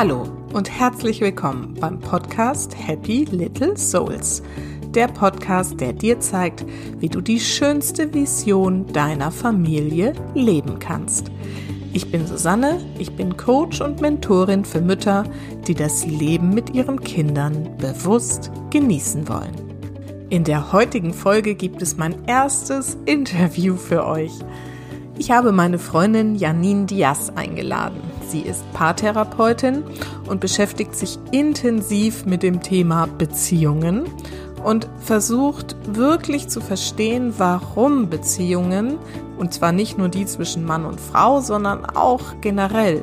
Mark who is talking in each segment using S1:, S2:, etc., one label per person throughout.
S1: Hallo und herzlich willkommen beim Podcast Happy Little Souls. Der Podcast, der dir zeigt, wie du die schönste Vision deiner Familie leben kannst. Ich bin Susanne, ich bin Coach und Mentorin für Mütter, die das Leben mit ihren Kindern bewusst genießen wollen. In der heutigen Folge gibt es mein erstes Interview für euch. Ich habe meine Freundin Janine Diaz eingeladen. Sie ist Paartherapeutin und beschäftigt sich intensiv mit dem Thema Beziehungen und versucht wirklich zu verstehen, warum Beziehungen, und zwar nicht nur die zwischen Mann und Frau, sondern auch generell,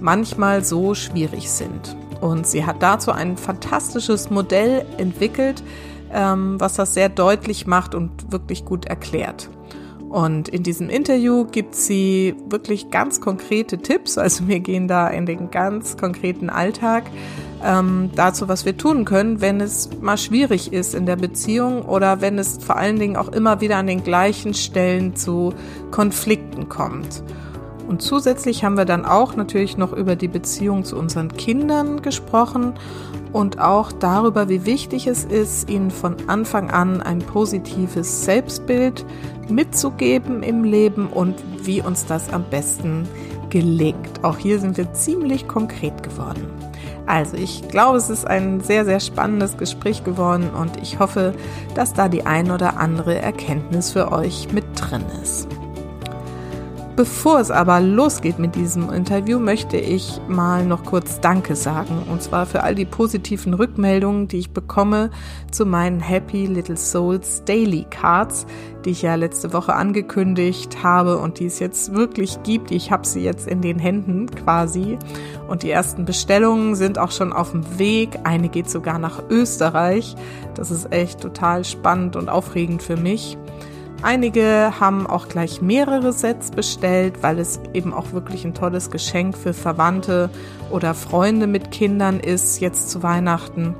S1: manchmal so schwierig sind. Und sie hat dazu ein fantastisches Modell entwickelt, ähm, was das sehr deutlich macht und wirklich gut erklärt. Und in diesem Interview gibt sie wirklich ganz konkrete Tipps. Also wir gehen da in den ganz konkreten Alltag ähm, dazu, was wir tun können, wenn es mal schwierig ist in der Beziehung oder wenn es vor allen Dingen auch immer wieder an den gleichen Stellen zu Konflikten kommt. Und zusätzlich haben wir dann auch natürlich noch über die Beziehung zu unseren Kindern gesprochen und auch darüber, wie wichtig es ist, ihnen von Anfang an ein positives Selbstbild mitzugeben im Leben und wie uns das am besten gelingt. Auch hier sind wir ziemlich konkret geworden. Also ich glaube, es ist ein sehr, sehr spannendes Gespräch geworden und ich hoffe, dass da die ein oder andere Erkenntnis für euch mit drin ist. Bevor es aber losgeht mit diesem Interview, möchte ich mal noch kurz Danke sagen. Und zwar für all die positiven Rückmeldungen, die ich bekomme zu meinen Happy Little Souls Daily Cards, die ich ja letzte Woche angekündigt habe und die es jetzt wirklich gibt. Ich habe sie jetzt in den Händen quasi. Und die ersten Bestellungen sind auch schon auf dem Weg. Eine geht sogar nach Österreich. Das ist echt total spannend und aufregend für mich. Einige haben auch gleich mehrere Sets bestellt, weil es eben auch wirklich ein tolles Geschenk für Verwandte oder Freunde mit Kindern ist, jetzt zu Weihnachten.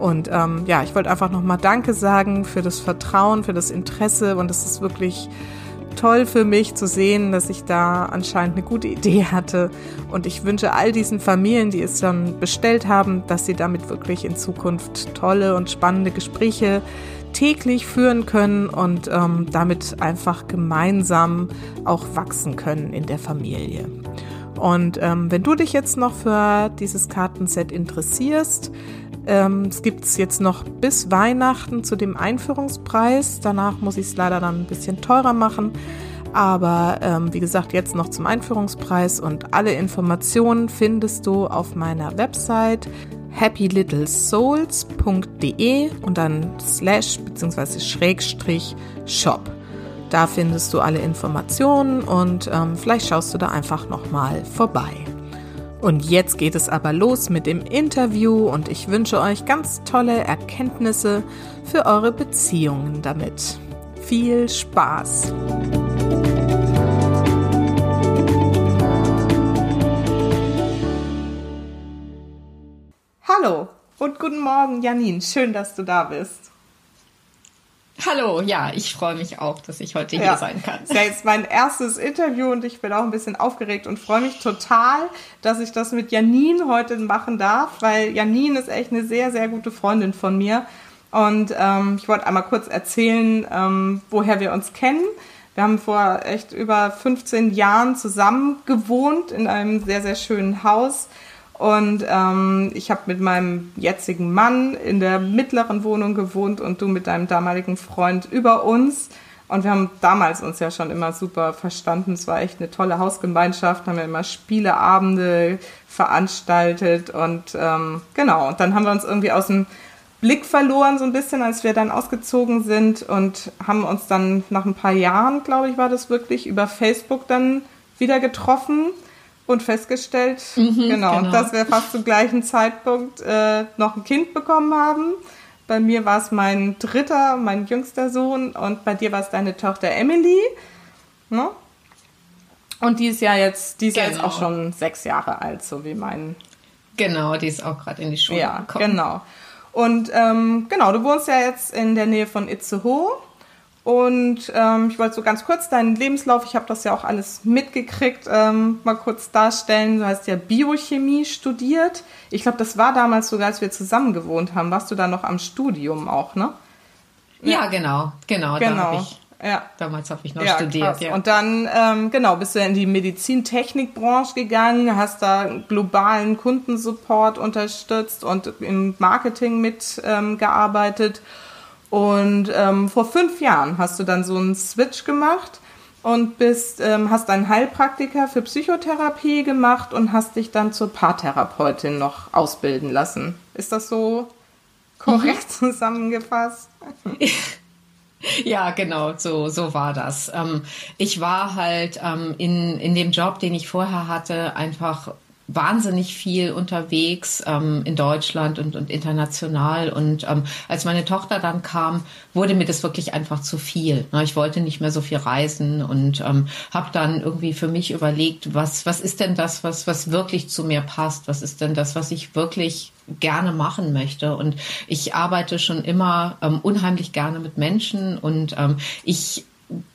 S1: Und ähm, ja, ich wollte einfach nochmal Danke sagen für das Vertrauen, für das Interesse und es ist wirklich toll für mich zu sehen, dass ich da anscheinend eine gute Idee hatte. Und ich wünsche all diesen Familien, die es schon bestellt haben, dass sie damit wirklich in Zukunft tolle und spannende Gespräche täglich führen können und ähm, damit einfach gemeinsam auch wachsen können in der Familie. Und ähm, wenn du dich jetzt noch für dieses Kartenset interessierst, ähm, es gibt es jetzt noch bis Weihnachten zu dem Einführungspreis. Danach muss ich es leider dann ein bisschen teurer machen. Aber ähm, wie gesagt, jetzt noch zum Einführungspreis und alle Informationen findest du auf meiner Website happylittlesouls.de und dann slash bzw. schrägstrich shop. Da findest du alle Informationen und ähm, vielleicht schaust du da einfach nochmal vorbei. Und jetzt geht es aber los mit dem Interview und ich wünsche euch ganz tolle Erkenntnisse für eure Beziehungen damit. Viel Spaß! Hallo und guten Morgen, Janine. Schön, dass du da bist.
S2: Hallo, ja, ich freue mich auch, dass ich heute hier ja, sein kann.
S1: Das ist ja jetzt mein erstes Interview und ich bin auch ein bisschen aufgeregt und freue mich total, dass ich das mit Janine heute machen darf, weil Janine ist echt eine sehr, sehr gute Freundin von mir. Und ähm, ich wollte einmal kurz erzählen, ähm, woher wir uns kennen. Wir haben vor echt über 15 Jahren zusammen gewohnt in einem sehr, sehr schönen Haus und ähm, ich habe mit meinem jetzigen Mann in der mittleren Wohnung gewohnt und du mit deinem damaligen Freund über uns. Und wir haben damals uns ja schon immer super verstanden. Es war echt eine tolle Hausgemeinschaft, haben wir immer Spieleabende veranstaltet und ähm, genau. Und dann haben wir uns irgendwie aus dem Blick verloren so ein bisschen, als wir dann ausgezogen sind und haben uns dann nach ein paar Jahren, glaube ich, war das wirklich über Facebook dann wieder getroffen und festgestellt, mhm, genau, genau, dass wir fast zum gleichen Zeitpunkt äh, noch ein Kind bekommen haben. Bei mir war es mein dritter, mein jüngster Sohn und bei dir war es deine Tochter Emily. Ne? Und die ist ja jetzt, die ist genau. jetzt auch genau. schon sechs Jahre alt, so wie mein.
S2: Genau, die ist auch gerade in die Schule
S1: ja, gekommen. Genau. Und ähm, genau, du wohnst ja jetzt in der Nähe von Itzehoe. Und ähm, ich wollte so ganz kurz deinen Lebenslauf, ich habe das ja auch alles mitgekriegt, ähm, mal kurz darstellen. Du hast ja Biochemie studiert. Ich glaube, das war damals sogar, als wir zusammen gewohnt haben. Warst du da noch am Studium auch, ne?
S2: Ja, genau, genau.
S1: Genau.
S2: Ich,
S1: ja.
S2: Damals habe ich noch ja, studiert.
S1: Ja. Und dann, ähm, genau, bist du in die Medizintechnikbranche gegangen, hast da globalen Kundensupport unterstützt und im Marketing mitgearbeitet. Ähm, und ähm, vor fünf Jahren hast du dann so einen Switch gemacht und bist, ähm, hast einen Heilpraktiker für Psychotherapie gemacht und hast dich dann zur Paartherapeutin noch ausbilden lassen. Ist das so korrekt mhm. zusammengefasst?
S2: Ja, genau, so, so war das. Ähm, ich war halt ähm, in, in dem Job, den ich vorher hatte, einfach wahnsinnig viel unterwegs ähm, in Deutschland und, und international. Und ähm, als meine Tochter dann kam, wurde mir das wirklich einfach zu viel. Ich wollte nicht mehr so viel reisen und ähm, habe dann irgendwie für mich überlegt, was, was ist denn das, was, was wirklich zu mir passt? Was ist denn das, was ich wirklich gerne machen möchte? Und ich arbeite schon immer ähm, unheimlich gerne mit Menschen und ähm, ich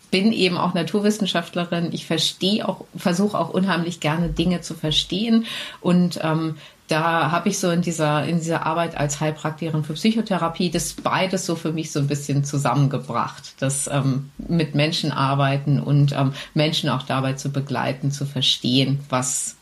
S2: bin eben auch Naturwissenschaftlerin. Ich verstehe auch, versuche auch unheimlich gerne Dinge zu verstehen und ähm, da habe ich so in dieser, in dieser Arbeit als Heilpraktikerin für Psychotherapie das beides so für mich so ein bisschen zusammengebracht. Das ähm, mit Menschen arbeiten und ähm, Menschen auch dabei zu begleiten, zu verstehen, was,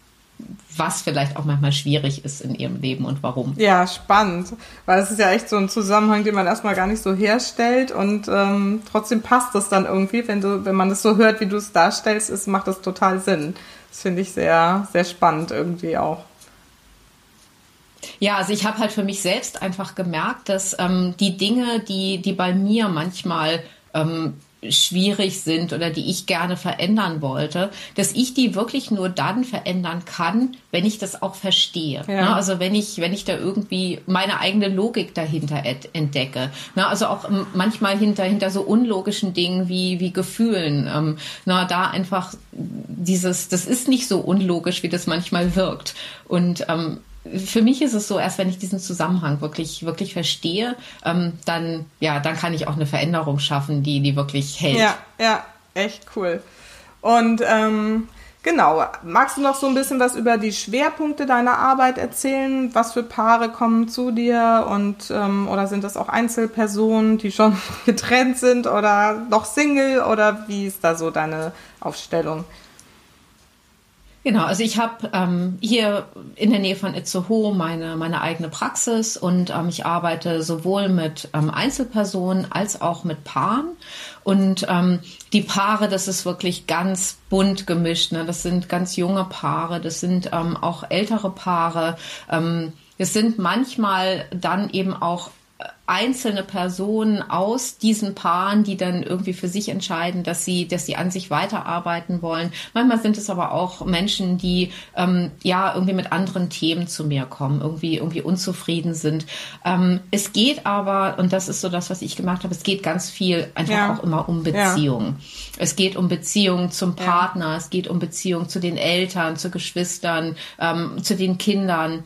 S2: was vielleicht auch manchmal schwierig ist in ihrem Leben und warum.
S1: Ja, spannend, weil es ist ja echt so ein Zusammenhang, den man erstmal gar nicht so herstellt und ähm, trotzdem passt das dann irgendwie, wenn du, wenn man das so hört, wie du es darstellst, ist, macht das total Sinn. Das finde ich sehr, sehr spannend irgendwie auch.
S2: Ja, also ich habe halt für mich selbst einfach gemerkt, dass ähm, die Dinge, die, die bei mir manchmal ähm, schwierig sind oder die ich gerne verändern wollte, dass ich die wirklich nur dann verändern kann, wenn ich das auch verstehe. Ja. Ne? Also wenn ich, wenn ich da irgendwie meine eigene Logik dahinter entdecke. Ne? Also auch manchmal hinter, hinter so unlogischen Dingen wie, wie Gefühlen. Ähm, na, da einfach dieses, das ist nicht so unlogisch, wie das manchmal wirkt. Und ähm, für mich ist es so, erst wenn ich diesen Zusammenhang wirklich, wirklich verstehe, ähm, dann, ja, dann kann ich auch eine Veränderung schaffen, die, die wirklich hält.
S1: Ja, ja, echt cool. Und ähm, genau, magst du noch so ein bisschen was über die Schwerpunkte deiner Arbeit erzählen? Was für Paare kommen zu dir und ähm, oder sind das auch Einzelpersonen, die schon getrennt sind oder noch Single oder wie ist da so deine Aufstellung?
S2: Genau, also ich habe ähm, hier in der Nähe von Itzehoe meine, meine eigene Praxis und ähm, ich arbeite sowohl mit ähm, Einzelpersonen als auch mit Paaren. Und ähm, die Paare, das ist wirklich ganz bunt gemischt. Ne? Das sind ganz junge Paare, das sind ähm, auch ältere Paare. Ähm, es sind manchmal dann eben auch einzelne Personen aus diesen Paaren, die dann irgendwie für sich entscheiden, dass sie, dass sie an sich weiterarbeiten wollen. Manchmal sind es aber auch Menschen, die ähm, ja irgendwie mit anderen Themen zu mir kommen, irgendwie irgendwie unzufrieden sind. Ähm, es geht aber und das ist so das, was ich gemacht habe. Es geht ganz viel einfach ja. auch immer um Beziehungen. Ja. Es geht um Beziehungen zum Partner. Ja. Es geht um Beziehungen zu den Eltern, zu Geschwistern, ähm, zu den Kindern.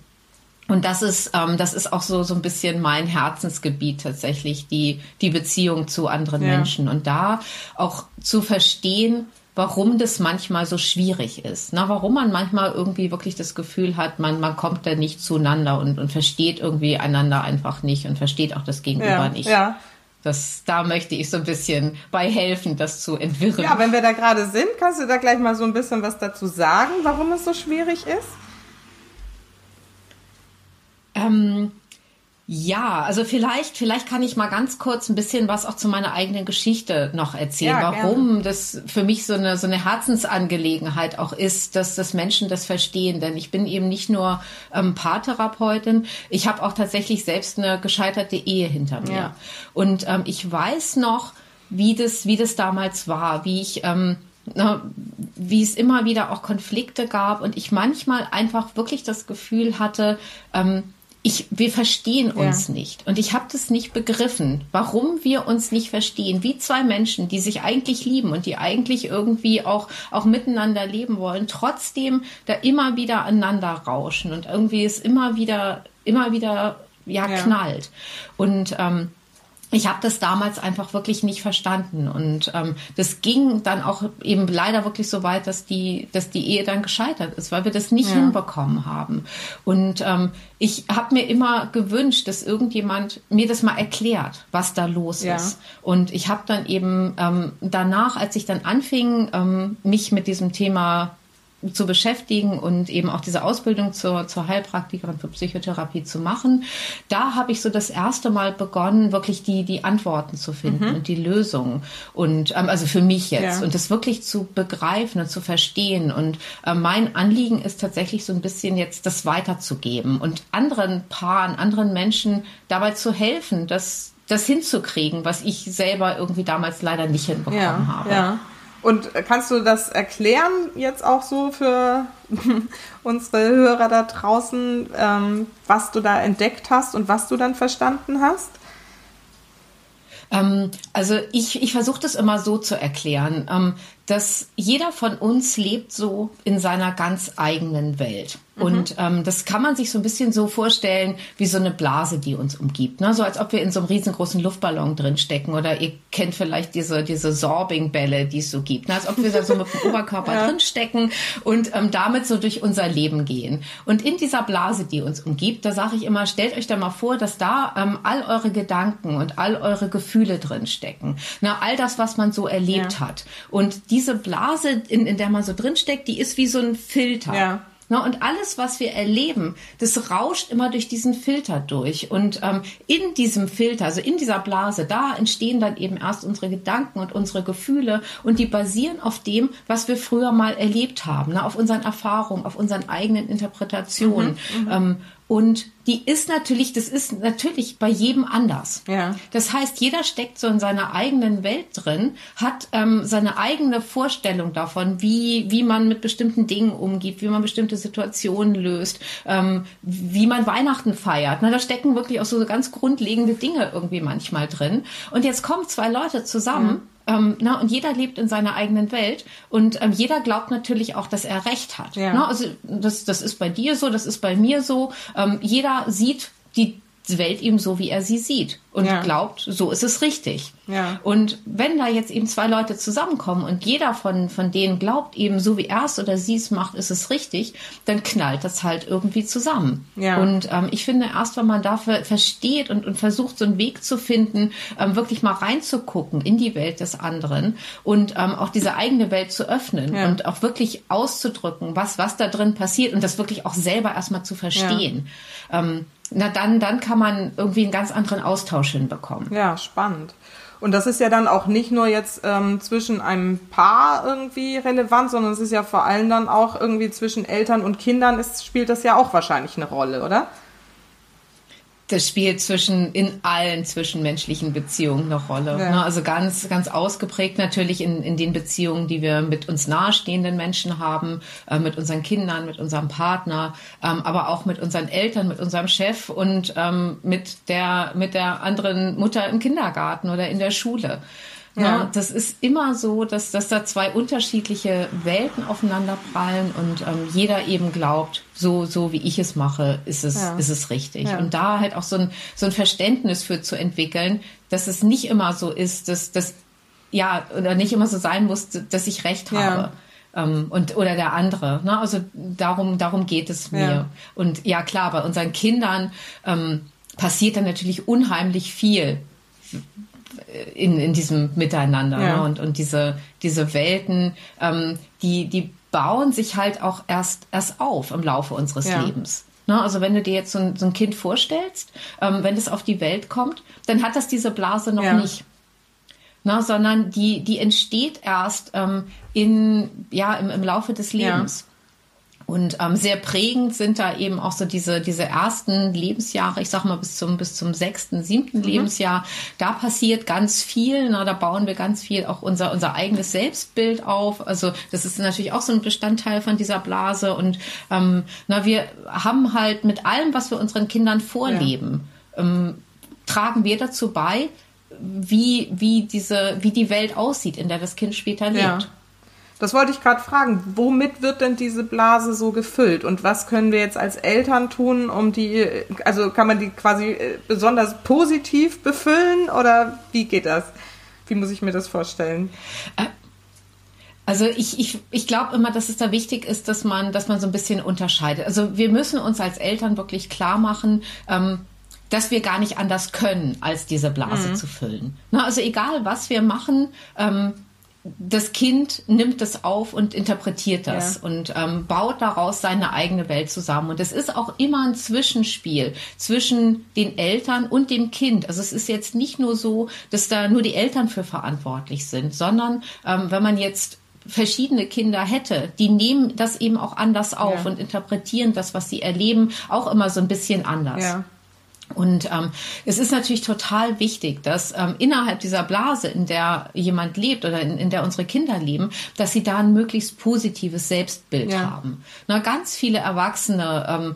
S2: Und das ist, ähm, das ist auch so, so ein bisschen mein Herzensgebiet tatsächlich, die, die Beziehung zu anderen ja. Menschen. Und da auch zu verstehen, warum das manchmal so schwierig ist. Na, warum man manchmal irgendwie wirklich das Gefühl hat, man, man kommt da nicht zueinander und, und versteht irgendwie einander einfach nicht und versteht auch das Gegenüber ja, nicht. Ja. Das, da möchte ich so ein bisschen bei helfen, das zu entwirren.
S1: Ja, wenn wir da gerade sind, kannst du da gleich mal so ein bisschen was dazu sagen, warum es so schwierig ist?
S2: Ähm, ja, also vielleicht, vielleicht kann ich mal ganz kurz ein bisschen was auch zu meiner eigenen Geschichte noch erzählen, ja, warum gerne. das für mich so eine, so eine Herzensangelegenheit auch ist, dass, dass Menschen das verstehen. Denn ich bin eben nicht nur ähm, Paartherapeutin, ich habe auch tatsächlich selbst eine gescheiterte Ehe hinter mir. Ja. Und ähm, ich weiß noch, wie das, wie das damals war, wie ich ähm, wie es immer wieder auch Konflikte gab und ich manchmal einfach wirklich das Gefühl hatte, ähm, ich, wir verstehen uns ja. nicht. Und ich habe das nicht begriffen, warum wir uns nicht verstehen. Wie zwei Menschen, die sich eigentlich lieben und die eigentlich irgendwie auch, auch miteinander leben wollen, trotzdem da immer wieder aneinander rauschen und irgendwie es immer wieder, immer wieder, ja, ja. knallt. Und ähm, ich habe das damals einfach wirklich nicht verstanden und ähm, das ging dann auch eben leider wirklich so weit, dass die, dass die Ehe dann gescheitert ist, weil wir das nicht ja. hinbekommen haben. Und ähm, ich habe mir immer gewünscht, dass irgendjemand mir das mal erklärt, was da los ja. ist. Und ich habe dann eben ähm, danach, als ich dann anfing, ähm, mich mit diesem Thema zu beschäftigen und eben auch diese Ausbildung zur, zur Heilpraktikerin für Psychotherapie zu machen. Da habe ich so das erste Mal begonnen, wirklich die, die Antworten zu finden mhm. und die Lösungen. Und ähm, also für mich jetzt. Ja. Und das wirklich zu begreifen und zu verstehen. Und äh, mein Anliegen ist tatsächlich so ein bisschen jetzt das weiterzugeben und anderen Paaren, anderen Menschen dabei zu helfen, dass das hinzukriegen, was ich selber irgendwie damals leider nicht hinbekommen
S1: ja,
S2: habe.
S1: Ja. Und kannst du das erklären jetzt auch so für unsere Hörer da draußen, ähm, was du da entdeckt hast und was du dann verstanden hast?
S2: Ähm, also ich, ich versuche das immer so zu erklären, ähm, dass jeder von uns lebt so in seiner ganz eigenen Welt. Mhm. Und ähm, das kann man sich so ein bisschen so vorstellen wie so eine Blase, die uns umgibt. Ne? So als ob wir in so einem riesengroßen Luftballon drin stecken. Oder ihr kennt vielleicht diese, diese Sorbing-Bälle, die es so gibt. Ne? Als ob wir da so mit dem Oberkörper ja. drin stecken und ähm, damit so durch unser Leben gehen. Und in dieser Blase, die uns umgibt, da sage ich immer, stellt euch da mal vor, dass da ähm, all eure Gedanken und all eure Gefühle drin stecken. Na, all das, was man so erlebt ja. hat. Und diese Blase, in, in der man so drin steckt, die ist wie so ein Filter. Ja. Ne, und alles, was wir erleben, das rauscht immer durch diesen Filter durch. Und ähm, in diesem Filter, also in dieser Blase, da entstehen dann eben erst unsere Gedanken und unsere Gefühle und die basieren auf dem, was wir früher mal erlebt haben, ne, auf unseren Erfahrungen, auf unseren eigenen Interpretationen. Mhm, mhm. ähm, und die ist natürlich, das ist natürlich bei jedem anders. Ja. Das heißt, jeder steckt so in seiner eigenen Welt drin, hat ähm, seine eigene Vorstellung davon, wie, wie man mit bestimmten Dingen umgeht, wie man bestimmte Situationen löst, ähm, wie man Weihnachten feiert. Na, da stecken wirklich auch so ganz grundlegende Dinge irgendwie manchmal drin. Und jetzt kommen zwei Leute zusammen. Mhm ähm, na, und jeder lebt in seiner eigenen Welt und ähm, jeder glaubt natürlich auch, dass er Recht hat. Ja. Na, also das, das ist bei dir so, das ist bei mir so. Ähm, jeder sieht die Welt eben so, wie er sie sieht und ja. glaubt, so ist es richtig. Ja. Und wenn da jetzt eben zwei Leute zusammenkommen und jeder von, von denen glaubt eben, so wie er es oder sie es macht, ist es richtig, dann knallt das halt irgendwie zusammen. Ja. Und ähm, ich finde, erst wenn man dafür versteht und, und versucht, so einen Weg zu finden, ähm, wirklich mal reinzugucken in die Welt des anderen und ähm, auch diese eigene Welt zu öffnen ja. und auch wirklich auszudrücken, was, was da drin passiert und das wirklich auch selber erstmal zu verstehen. Ähm, na dann, dann kann man irgendwie einen ganz anderen Austausch hinbekommen.
S1: Ja, spannend. Und das ist ja dann auch nicht nur jetzt ähm, zwischen einem Paar irgendwie relevant, sondern es ist ja vor allem dann auch irgendwie zwischen Eltern und Kindern ist, spielt das ja auch wahrscheinlich eine Rolle, oder?
S2: Das spielt zwischen in allen zwischenmenschlichen Beziehungen eine Rolle. Ja. Ne? Also ganz, ganz ausgeprägt natürlich in, in den Beziehungen, die wir mit uns nahestehenden Menschen haben, äh, mit unseren Kindern, mit unserem Partner, ähm, aber auch mit unseren Eltern, mit unserem Chef und ähm, mit der mit der anderen Mutter im Kindergarten oder in der Schule. Ne? Ja. Ne? Das ist immer so, dass, dass da zwei unterschiedliche Welten aufeinander prallen und ähm, jeder eben glaubt, so, so wie ich es mache, ist es, ja. ist es richtig. Ja. Und da halt auch so ein, so ein Verständnis für zu entwickeln, dass es nicht immer so ist, dass, dass, ja, oder nicht immer so sein muss, dass ich recht habe. Ähm, und, oder der andere. Ne? Also darum, darum geht es mir. Und ja, klar, bei unseren Kindern ähm, passiert dann natürlich unheimlich viel in, in diesem Miteinander. Ja. Ne? Und, und diese, diese Welten, ähm, die, die bauen sich halt auch erst, erst auf im Laufe unseres ja. Lebens. Ne? Also wenn du dir jetzt so ein, so ein Kind vorstellst, ähm, wenn es auf die Welt kommt, dann hat das diese Blase noch ja. nicht. Ne? Sondern die, die entsteht erst ähm, in, ja, im, im Laufe des Lebens. Und ähm, sehr prägend sind da eben auch so diese, diese ersten Lebensjahre, ich sag mal bis zum, bis zum sechsten, siebten mhm. Lebensjahr. Da passiert ganz viel, na, da bauen wir ganz viel auch unser, unser eigenes Selbstbild auf. Also das ist natürlich auch so ein Bestandteil von dieser Blase. Und ähm, na, wir haben halt mit allem, was wir unseren Kindern vorleben, ja. ähm, tragen wir dazu bei, wie, wie diese, wie die Welt aussieht, in der das Kind später lebt.
S1: Ja. Das wollte ich gerade fragen. Womit wird denn diese Blase so gefüllt? Und was können wir jetzt als Eltern tun, um die, also kann man die quasi äh, besonders positiv befüllen oder wie geht das? Wie muss ich mir das vorstellen?
S2: Äh, also ich, ich, ich glaube immer, dass es da wichtig ist, dass man, dass man so ein bisschen unterscheidet. Also wir müssen uns als Eltern wirklich klar machen, ähm, dass wir gar nicht anders können, als diese Blase mhm. zu füllen. Na, also egal, was wir machen, ähm, das Kind nimmt das auf und interpretiert das ja. und ähm, baut daraus seine eigene Welt zusammen. Und es ist auch immer ein Zwischenspiel zwischen den Eltern und dem Kind. Also es ist jetzt nicht nur so, dass da nur die Eltern für verantwortlich sind, sondern ähm, wenn man jetzt verschiedene Kinder hätte, die nehmen das eben auch anders auf ja. und interpretieren das, was sie erleben, auch immer so ein bisschen anders. Ja. Und ähm, es ist natürlich total wichtig, dass ähm, innerhalb dieser Blase, in der jemand lebt oder in, in der unsere Kinder leben, dass sie da ein möglichst positives Selbstbild ja. haben. Na, ganz viele Erwachsene ähm,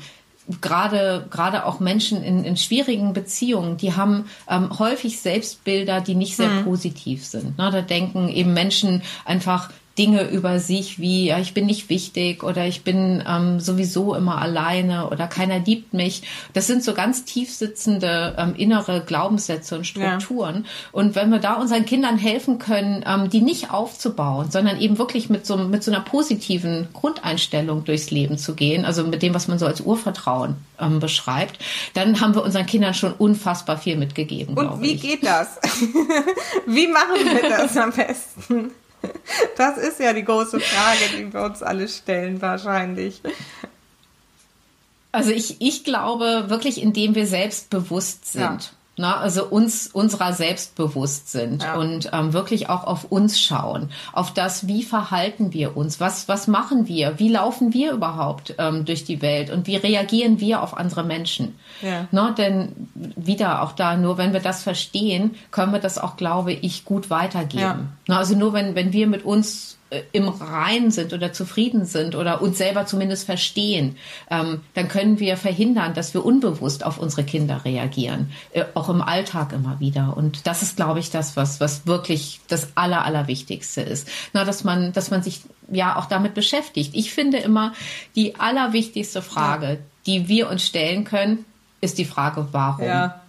S2: gerade gerade auch Menschen in, in schwierigen Beziehungen, die haben ähm, häufig Selbstbilder, die nicht sehr mhm. positiv sind. Na, da denken eben Menschen einfach, Dinge über sich wie, ja, ich bin nicht wichtig oder ich bin ähm, sowieso immer alleine oder keiner liebt mich. Das sind so ganz tiefsitzende ähm, innere Glaubenssätze und Strukturen. Ja. Und wenn wir da unseren Kindern helfen können, ähm, die nicht aufzubauen, sondern eben wirklich mit so, mit so einer positiven Grundeinstellung durchs Leben zu gehen, also mit dem, was man so als Urvertrauen ähm, beschreibt, dann haben wir unseren Kindern schon unfassbar viel mitgegeben.
S1: Und wie ich. geht das? wie machen wir das am besten? Das ist ja die große Frage, die wir uns alle stellen wahrscheinlich.
S2: Also ich, ich glaube wirklich, indem wir selbstbewusst sind. Ja. Na, also uns unserer selbst bewusst sind ja. und ähm, wirklich auch auf uns schauen, auf das, wie verhalten wir uns, was, was machen wir, wie laufen wir überhaupt ähm, durch die Welt und wie reagieren wir auf andere Menschen. Ja. Na, denn wieder auch da, nur wenn wir das verstehen, können wir das auch, glaube ich, gut weitergeben. Ja. Na, also nur wenn, wenn wir mit uns im Rein sind oder zufrieden sind oder uns selber zumindest verstehen, ähm, dann können wir verhindern, dass wir unbewusst auf unsere Kinder reagieren, äh, auch im Alltag immer wieder. Und das ist, glaube ich, das, was, was wirklich das Aller, Allerwichtigste ist. Na, dass man, dass man sich ja auch damit beschäftigt. Ich finde immer, die allerwichtigste Frage, die wir uns stellen können, ist die Frage, warum? Ja.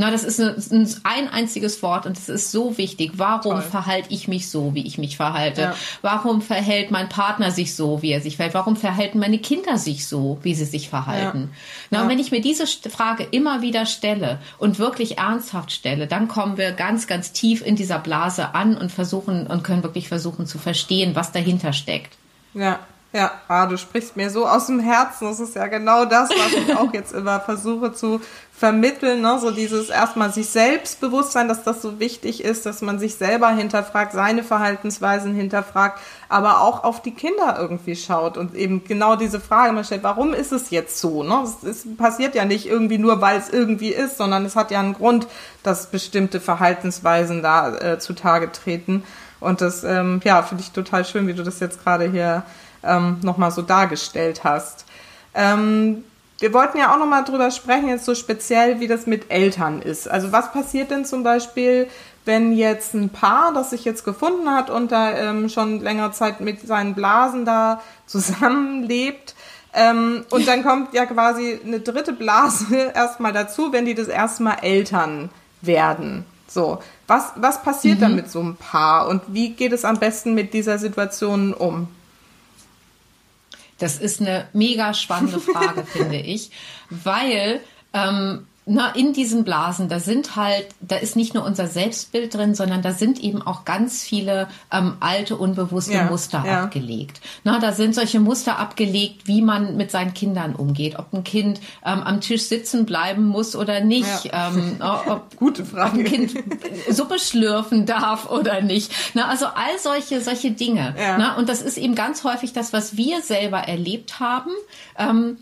S2: Na, das ist ein, ein einziges Wort und es ist so wichtig. Warum Toll. verhalte ich mich so, wie ich mich verhalte? Ja. Warum verhält mein Partner sich so, wie er sich verhält? Warum verhalten meine Kinder sich so, wie sie sich verhalten? Ja. Na, ja. und wenn ich mir diese Frage immer wieder stelle und wirklich ernsthaft stelle, dann kommen wir ganz, ganz tief in dieser Blase an und versuchen und können wirklich versuchen zu verstehen, was dahinter steckt.
S1: Ja. Ja, ah, du sprichst mir so aus dem Herzen. Das ist ja genau das, was ich auch jetzt immer versuche zu vermitteln. Ne? So dieses erstmal sich Selbstbewusstsein, dass das so wichtig ist, dass man sich selber hinterfragt, seine Verhaltensweisen hinterfragt, aber auch auf die Kinder irgendwie schaut und eben genau diese Frage mal stellt, warum ist es jetzt so? Ne? Es, es passiert ja nicht irgendwie nur, weil es irgendwie ist, sondern es hat ja einen Grund, dass bestimmte Verhaltensweisen da äh, zutage treten. Und das, ähm, ja, finde ich total schön, wie du das jetzt gerade hier ähm, nochmal so dargestellt hast. Ähm, wir wollten ja auch nochmal drüber sprechen, jetzt so speziell, wie das mit Eltern ist. Also was passiert denn zum Beispiel, wenn jetzt ein Paar, das sich jetzt gefunden hat und da ähm, schon längere Zeit mit seinen Blasen da zusammenlebt, ähm, und dann kommt ja quasi eine dritte Blase erstmal dazu, wenn die das erstmal Eltern werden. So, was, was passiert mhm. dann mit so einem Paar und wie geht es am besten mit dieser Situation um?
S2: Das ist eine mega spannende Frage, finde ich, weil ähm, na, in diesen Blasen, da sind halt, da ist nicht nur unser Selbstbild drin, sondern da sind eben auch ganz viele ähm, alte, unbewusste ja, Muster ja. abgelegt. Na, da sind solche Muster abgelegt, wie man mit seinen Kindern umgeht, ob ein Kind ähm, am Tisch sitzen bleiben muss oder nicht, ja. ähm, ob,
S1: Gute Frage.
S2: ob ein Kind Suppe schlürfen darf oder nicht. Na, also all solche, solche Dinge. Na, und das ist eben ganz häufig das, was wir selber erlebt haben, ähm,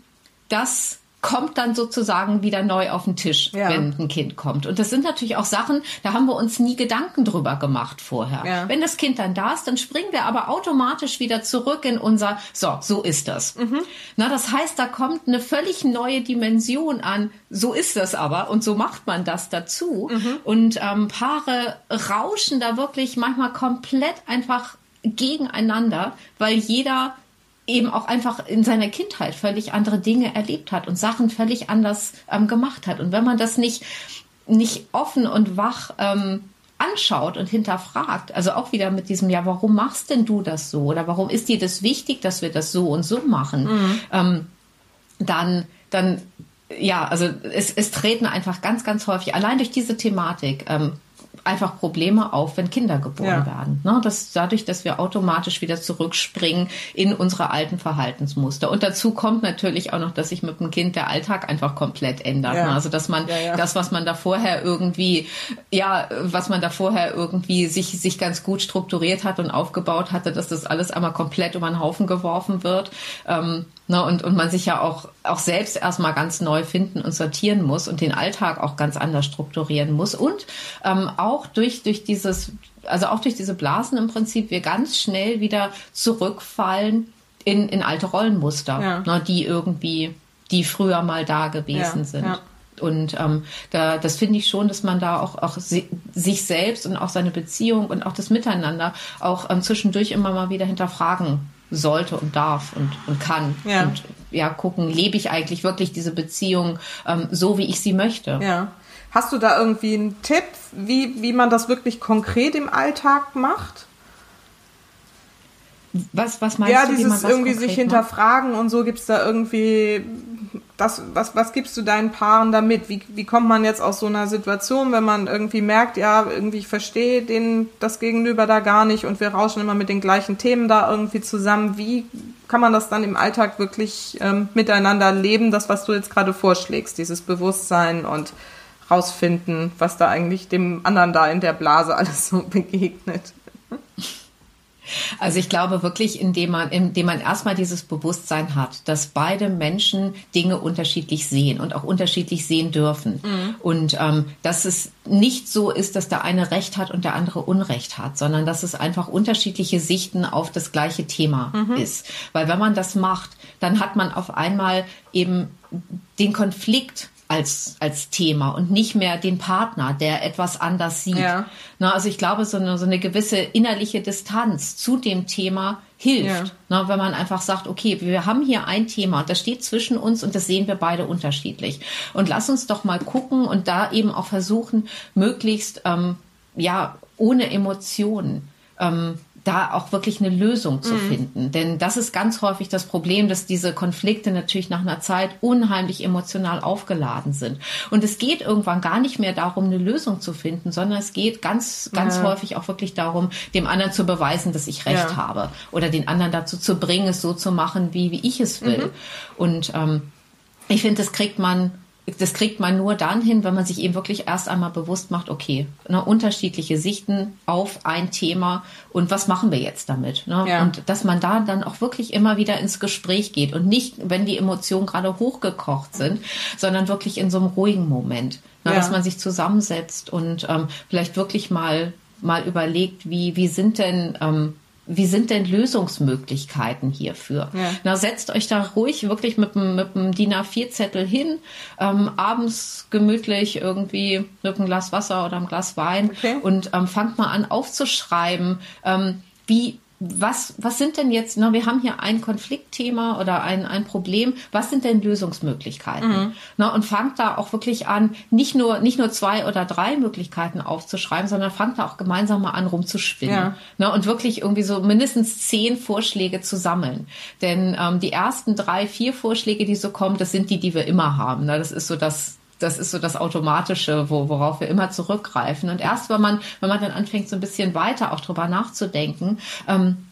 S2: dass kommt dann sozusagen wieder neu auf den Tisch, ja. wenn ein Kind kommt. Und das sind natürlich auch Sachen, da haben wir uns nie Gedanken drüber gemacht vorher. Ja. Wenn das Kind dann da ist, dann springen wir aber automatisch wieder zurück in unser, so, so ist das. Mhm. Na, das heißt, da kommt eine völlig neue Dimension an, so ist das aber und so macht man das dazu. Mhm. Und ähm, Paare rauschen da wirklich manchmal komplett einfach gegeneinander, weil jeder eben auch einfach in seiner Kindheit völlig andere Dinge erlebt hat und Sachen völlig anders ähm, gemacht hat. Und wenn man das nicht, nicht offen und wach ähm, anschaut und hinterfragt, also auch wieder mit diesem, ja, warum machst denn du das so? Oder warum ist dir das wichtig, dass wir das so und so machen? Mhm. Ähm, dann, dann, ja, also es, es treten einfach ganz, ganz häufig, allein durch diese Thematik, ähm, einfach Probleme auf, wenn Kinder geboren ja. werden. Ne? Das, dadurch, dass wir automatisch wieder zurückspringen in unsere alten Verhaltensmuster. Und dazu kommt natürlich auch noch, dass sich mit dem Kind der Alltag einfach komplett ändert. Ja. Ne? Also dass man ja, das, was man da vorher irgendwie, ja, was man da vorher irgendwie sich, sich ganz gut strukturiert hat und aufgebaut hatte, dass das alles einmal komplett über den Haufen geworfen wird. Ähm, Ne, und, und man sich ja auch, auch selbst erstmal ganz neu finden und sortieren muss und den Alltag auch ganz anders strukturieren muss. Und ähm, auch durch, durch dieses, also auch durch diese Blasen im Prinzip, wir ganz schnell wieder zurückfallen in, in alte Rollenmuster, ja. ne, die irgendwie, die früher mal da gewesen ja, sind. Ja. Und ähm, da, das finde ich schon, dass man da auch, auch si sich selbst und auch seine Beziehung und auch das Miteinander auch ähm, zwischendurch immer mal wieder hinterfragen sollte und darf und, und kann. Ja. Und ja, gucken, lebe ich eigentlich wirklich diese Beziehung ähm, so, wie ich sie möchte.
S1: Ja. Hast du da irgendwie einen Tipp, wie, wie man das wirklich konkret im Alltag macht?
S2: Was, was meinst
S1: ja,
S2: du?
S1: Ja, dieses irgendwie sich hinterfragen macht? und so gibt es da irgendwie das, was, was gibst du deinen Paaren damit? Wie, wie kommt man jetzt aus so einer Situation, wenn man irgendwie merkt, ja, irgendwie ich verstehe den, das Gegenüber da gar nicht und wir rauschen immer mit den gleichen Themen da irgendwie zusammen. Wie kann man das dann im Alltag wirklich ähm, miteinander leben, das, was du jetzt gerade vorschlägst, dieses Bewusstsein und rausfinden, was da eigentlich dem anderen da in der Blase alles so begegnet?
S2: Also ich glaube wirklich, indem man, indem man erstmal dieses Bewusstsein hat, dass beide Menschen Dinge unterschiedlich sehen und auch unterschiedlich sehen dürfen. Mhm. Und ähm, dass es nicht so ist, dass der eine Recht hat und der andere Unrecht hat, sondern dass es einfach unterschiedliche Sichten auf das gleiche Thema mhm. ist. Weil wenn man das macht, dann hat man auf einmal eben den Konflikt als, als Thema und nicht mehr den Partner, der etwas anders sieht. Ja. Na, also ich glaube, so eine, so eine gewisse innerliche Distanz zu dem Thema hilft. Ja. Na, wenn man einfach sagt, okay, wir haben hier ein Thema, das steht zwischen uns und das sehen wir beide unterschiedlich. Und lass uns doch mal gucken und da eben auch versuchen, möglichst, ähm, ja, ohne Emotionen, ähm, da auch wirklich eine Lösung zu mhm. finden. Denn das ist ganz häufig das Problem, dass diese Konflikte natürlich nach einer Zeit unheimlich emotional aufgeladen sind. Und es geht irgendwann gar nicht mehr darum, eine Lösung zu finden, sondern es geht ganz, ganz ja. häufig auch wirklich darum, dem anderen zu beweisen, dass ich recht ja. habe oder den anderen dazu zu bringen, es so zu machen, wie, wie ich es will. Mhm. Und ähm, ich finde, das kriegt man das kriegt man nur dann hin, wenn man sich eben wirklich erst einmal bewusst macht, okay, ne, unterschiedliche Sichten auf ein Thema und was machen wir jetzt damit? Ne? Ja. Und dass man da dann auch wirklich immer wieder ins Gespräch geht und nicht, wenn die Emotionen gerade hochgekocht sind, sondern wirklich in so einem ruhigen Moment, ne, ja. dass man sich zusammensetzt und ähm, vielleicht wirklich mal mal überlegt, wie wie sind denn ähm, wie sind denn Lösungsmöglichkeiten hierfür? Ja. Na, setzt euch da ruhig wirklich mit einem mit dem DIN A4-Zettel hin, ähm, abends gemütlich irgendwie mit einem Glas Wasser oder einem Glas Wein okay. und ähm, fangt mal an aufzuschreiben, ähm, wie was, was sind denn jetzt, na, wir haben hier ein Konfliktthema oder ein, ein Problem, was sind denn Lösungsmöglichkeiten? Mhm. Na, und fangt da auch wirklich an, nicht nur, nicht nur zwei oder drei Möglichkeiten aufzuschreiben, sondern fangt da auch gemeinsam mal an, rumzuspinnen. Ja. Na, und wirklich irgendwie so mindestens zehn Vorschläge zu sammeln. Denn ähm, die ersten drei, vier Vorschläge, die so kommen, das sind die, die wir immer haben. Na, das ist so das, das ist so das Automatische, wo, worauf wir immer zurückgreifen. Und erst wenn man, wenn man dann anfängt, so ein bisschen weiter auch drüber nachzudenken, ähm,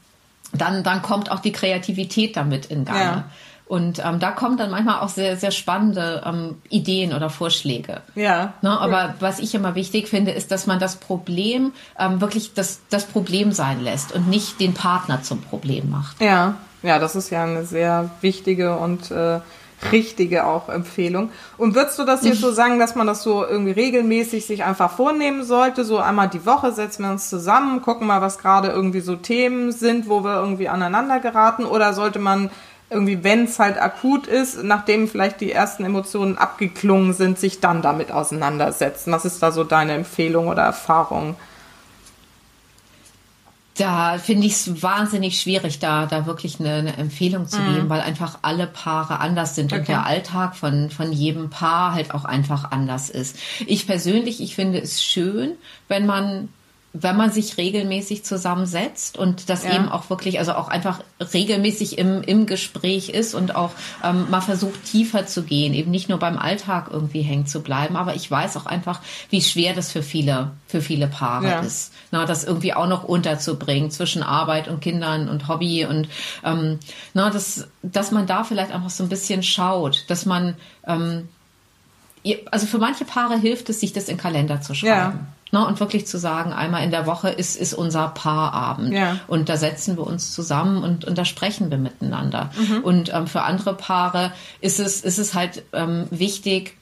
S2: dann, dann kommt auch die Kreativität damit in Gang. Ja. Und ähm, da kommen dann manchmal auch sehr, sehr spannende ähm, Ideen oder Vorschläge. Ja. Ne, aber was ich immer wichtig finde, ist, dass man das Problem ähm, wirklich das, das Problem sein lässt und nicht den Partner zum Problem macht.
S1: Ja, ja, das ist ja eine sehr wichtige und äh, richtige auch Empfehlung. Und würdest du das jetzt so sagen, dass man das so irgendwie regelmäßig sich einfach vornehmen sollte? So einmal die Woche setzen wir uns zusammen, gucken mal, was gerade irgendwie so Themen sind, wo wir irgendwie aneinander geraten? Oder sollte man irgendwie, wenn es halt akut ist, nachdem vielleicht die ersten Emotionen abgeklungen sind, sich dann damit auseinandersetzen? Was ist da so deine Empfehlung oder Erfahrung?
S2: Da finde ich es wahnsinnig schwierig, da, da wirklich eine, eine Empfehlung zu mhm. geben, weil einfach alle Paare anders sind okay. und der Alltag von, von jedem Paar halt auch einfach anders ist. Ich persönlich, ich finde es schön, wenn man wenn man sich regelmäßig zusammensetzt und das ja. eben auch wirklich, also auch einfach regelmäßig im, im Gespräch ist und auch ähm, mal versucht, tiefer zu gehen, eben nicht nur beim Alltag irgendwie hängen zu bleiben. Aber ich weiß auch einfach, wie schwer das für viele, für viele Paare ja. ist, na, das irgendwie auch noch unterzubringen zwischen Arbeit und Kindern und Hobby und ähm, na, das, dass man da vielleicht einfach so ein bisschen schaut, dass man ähm, also für manche Paare hilft es, sich das in Kalender zu schreiben. Ja. Ne, und wirklich zu sagen, einmal in der Woche ist, ist unser Paarabend. Ja. Und da setzen wir uns zusammen und, und da sprechen wir miteinander. Mhm. Und ähm, für andere Paare ist es, ist es halt ähm, wichtig,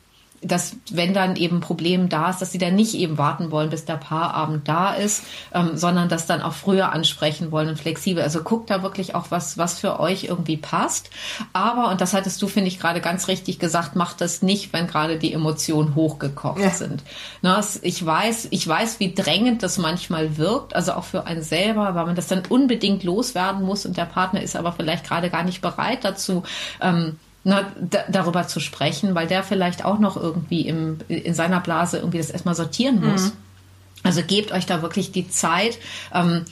S2: dass wenn dann eben ein Problem da ist, dass sie dann nicht eben warten wollen, bis der Paarabend da ist, ähm, sondern das dann auch früher ansprechen wollen und flexibel. Also guckt da wirklich auch was, was für euch irgendwie passt. Aber, und das hattest du, finde ich, gerade ganz richtig gesagt, macht das nicht, wenn gerade die Emotionen hochgekocht ja. sind. Na, ich weiß, ich weiß, wie drängend das manchmal wirkt, also auch für einen selber, weil man das dann unbedingt loswerden muss und der Partner ist aber vielleicht gerade gar nicht bereit dazu, ähm, na, darüber zu sprechen, weil der vielleicht auch noch irgendwie im, in seiner Blase irgendwie das erstmal sortieren muss. Mhm. Also gebt euch da wirklich die Zeit, ähm,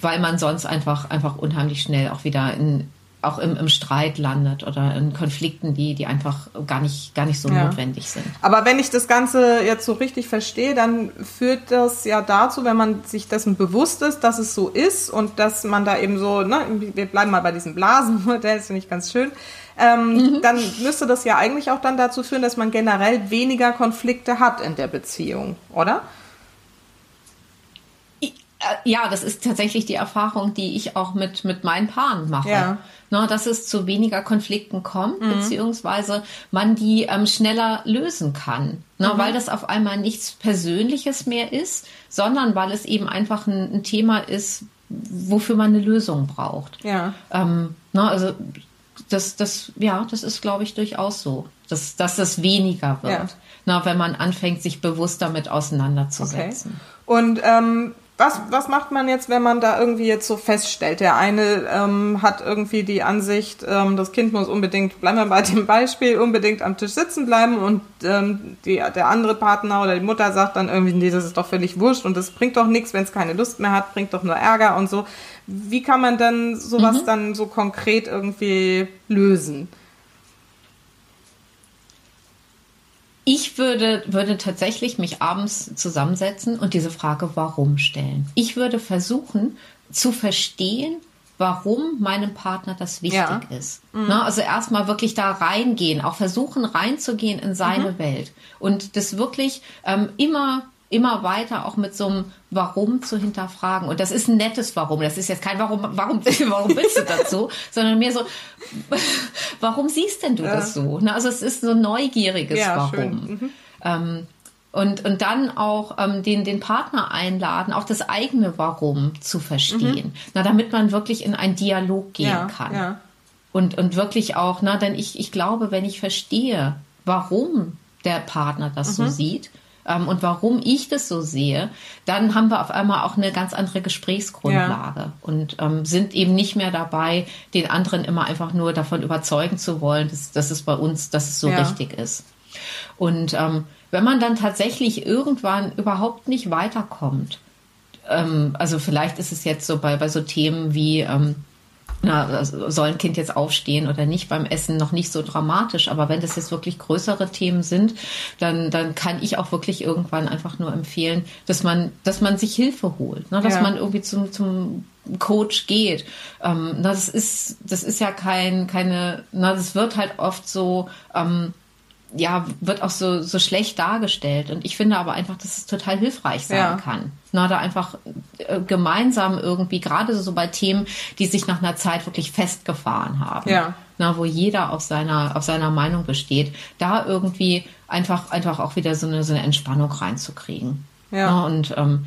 S2: weil man sonst einfach, einfach unheimlich schnell auch wieder in, auch im, im Streit landet oder in Konflikten, die, die einfach gar nicht, gar nicht so ja. notwendig sind.
S1: Aber wenn ich das Ganze jetzt so richtig verstehe, dann führt das ja dazu, wenn man sich dessen bewusst ist, dass es so ist und dass man da eben so, ne, wir bleiben mal bei diesem Blasenmodell, das finde ich ganz schön, ähm, mhm. dann müsste das ja eigentlich auch dann dazu führen, dass man generell weniger Konflikte hat in der Beziehung, oder?
S2: Äh, ja, das ist tatsächlich die Erfahrung, die ich auch mit, mit meinen Paaren mache. Ja. Na, dass es zu weniger Konflikten kommt, mhm. beziehungsweise man die ähm, schneller lösen kann. Na, mhm. Weil das auf einmal nichts Persönliches mehr ist, sondern weil es eben einfach ein, ein Thema ist, wofür man eine Lösung braucht. Ja. Ähm, na, also das, das, ja, das ist, glaube ich, durchaus so, dass, dass das weniger wird, ja. na, wenn man anfängt, sich bewusst damit auseinanderzusetzen.
S1: Okay. Und ähm, was, was macht man jetzt, wenn man da irgendwie jetzt so feststellt? Der eine ähm, hat irgendwie die Ansicht, ähm, das Kind muss unbedingt, bleiben wir bei dem Beispiel, unbedingt am Tisch sitzen bleiben und ähm, die, der andere Partner oder die Mutter sagt dann irgendwie, nee, das ist doch völlig wurscht und das bringt doch nichts, wenn es keine Lust mehr hat, bringt doch nur Ärger und so. Wie kann man dann sowas mhm. dann so konkret irgendwie lösen?
S2: Ich würde, würde tatsächlich mich abends zusammensetzen und diese Frage warum stellen. Ich würde versuchen zu verstehen, warum meinem Partner das wichtig ja. ist. Mhm. Na, also erstmal wirklich da reingehen, auch versuchen reinzugehen in seine mhm. Welt und das wirklich ähm, immer immer weiter auch mit so einem Warum zu hinterfragen. Und das ist ein nettes Warum. Das ist jetzt kein Warum, warum, warum bist du dazu, sondern mehr so, warum siehst denn du ja. das so? Also es ist so ein neugieriges ja, Warum. Mhm. Ähm, und, und dann auch ähm, den, den Partner einladen, auch das eigene Warum zu verstehen. Mhm. Na, damit man wirklich in einen Dialog gehen ja, kann. Und, und wirklich auch, na, denn ich, ich glaube, wenn ich verstehe, warum der Partner das mhm. so sieht, ähm, und warum ich das so sehe, dann haben wir auf einmal auch eine ganz andere Gesprächsgrundlage ja. und ähm, sind eben nicht mehr dabei, den anderen immer einfach nur davon überzeugen zu wollen, dass, dass es bei uns, dass es so ja. richtig ist. Und ähm, wenn man dann tatsächlich irgendwann überhaupt nicht weiterkommt, ähm, also vielleicht ist es jetzt so bei, bei so Themen wie, ähm, na, soll ein Kind jetzt aufstehen oder nicht beim Essen, noch nicht so dramatisch. Aber wenn das jetzt wirklich größere Themen sind, dann, dann kann ich auch wirklich irgendwann einfach nur empfehlen, dass man, dass man sich Hilfe holt, ne? dass ja. man irgendwie zum, zum Coach geht. Ähm, na, das ist, das ist ja kein, keine, na, das wird halt oft so, ähm, ja, wird auch so, so schlecht dargestellt. Und ich finde aber einfach, dass es total hilfreich sein ja. kann. Na, da einfach äh, gemeinsam irgendwie, gerade so bei Themen, die sich nach einer Zeit wirklich festgefahren haben. Ja. Na, wo jeder auf seiner, auf seiner Meinung besteht, da irgendwie einfach, einfach auch wieder so eine, so eine Entspannung reinzukriegen. Ja. Na, und, ähm,